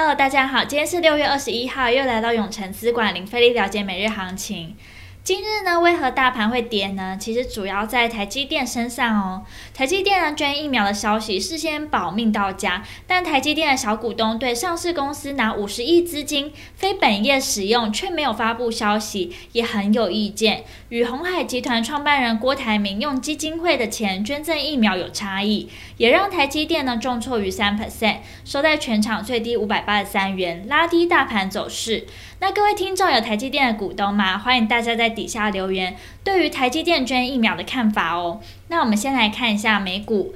Hello，大家好，今天是六月二十一号，又来到永诚资管零费力了解每日行情。今日呢，为何大盘会跌呢？其实主要在台积电身上哦。台积电呢，捐疫苗的消息事先保命到家，但台积电的小股东对上市公司拿五十亿资金非本业使用却没有发布消息，也很有意见。与鸿海集团创办人郭台铭用基金会的钱捐赠疫苗有差异，也让台积电呢重挫逾三 percent，收在全场最低五百八十三元，拉低大盘走势。那各位听众有台积电的股东吗？欢迎大家在底下留言，对于台积电捐疫苗的看法哦。那我们先来看一下美股，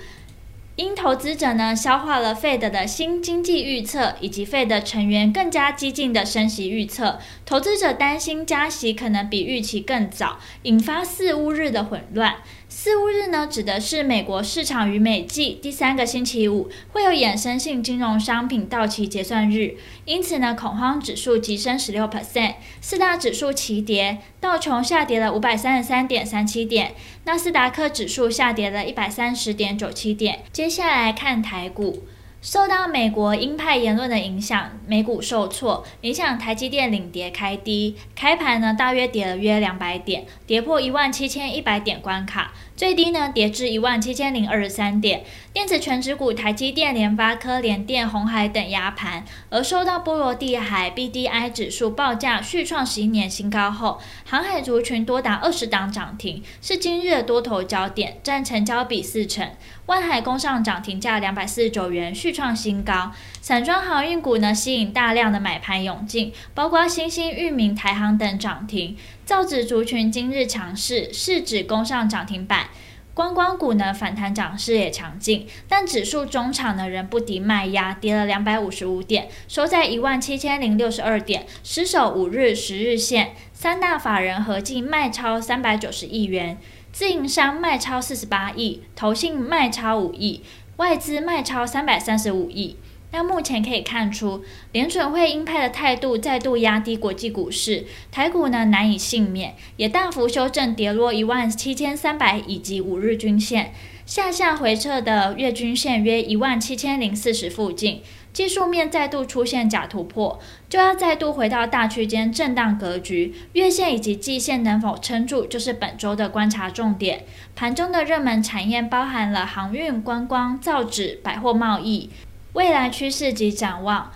因投资者呢消化了 Fed 的新经济预测，以及 Fed 成员更加激进的升息预测，投资者担心加息可能比预期更早，引发四五日的混乱。四五日呢，指的是美国市场于每季第三个星期五会有衍生性金融商品到期结算日，因此呢，恐慌指数急升十六 percent，四大指数齐跌，道琼下跌了五百三十三点三七点，纳斯达克指数下跌了一百三十点九七点。接下来看台股。受到美国鹰派言论的影响，美股受挫，影响台积电领跌开低，开盘呢大约跌了约两百点，跌破一万七千一百点关卡，最低呢跌至一万七千零二十三点。电子全指股台积电、联发科、联电、鸿海等压盘，而受到波罗的海 BDI 指数报价续创十一年新高后，航海族群多达二十档涨停，是今日的多头焦点，占成交比四成。万海攻上涨停价两百四十九元，续创新高。散装航运股呢，吸引大量的买盘涌进，包括新兴、裕民、台航等涨停。造纸族群今日强势，市指攻上涨停板。观光股呢，反弹涨势也强劲，但指数中场呢仍不敌卖压，跌了两百五十五点，收在一万七千零六十二点，失守五日、十日线。三大法人合计卖超三百九十亿元。自营商卖超四十八亿，投信卖超五亿，外资卖超三百三十五亿。那目前可以看出，联准会鹰派的态度再度压低国际股市，台股呢难以幸免，也大幅修正跌落一万七千三百以及五日均线，下下回撤的月均线约一万七千零四十附近。技术面再度出现假突破，就要再度回到大区间震荡格局。月线以及季线能否撑住，就是本周的观察重点。盘中的热门产业包含了航运、观光、造纸、百货贸易，未来趋势及展望。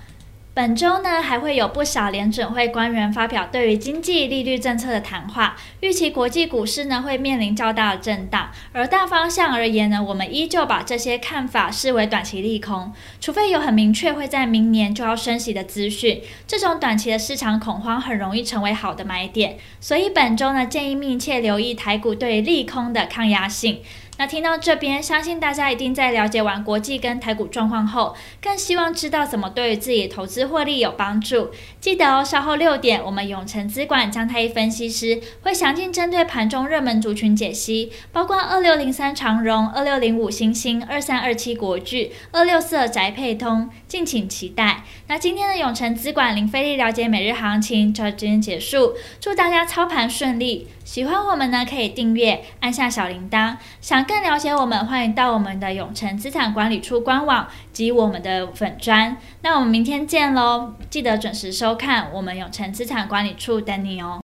本周呢，还会有不少联准会官员发表对于经济利率政策的谈话，预期国际股市呢会面临较大的震荡。而大方向而言呢，我们依旧把这些看法视为短期利空，除非有很明确会在明年就要升息的资讯，这种短期的市场恐慌很容易成为好的买点。所以本周呢，建议密切留意台股对利空的抗压性。那听到这边，相信大家一定在了解完国际跟台股状况后，更希望知道怎么对于自己投资获利有帮助。记得哦，稍后六点，我们永成资管张太一分析师会详尽针对盘中热门族群解析，包括二六零三长荣、二六零五星星、二三二七国巨、二六四宅配通，敬请期待。那今天的永诚资管林飞力了解每日行情就到这边结束，祝大家操盘顺利。喜欢我们呢，可以订阅，按下小铃铛。想更了解我们，欢迎到我们的永诚资产管理处官网及我们的粉专。那我们明天见喽！记得准时收看我们永诚资产管理处等你哦。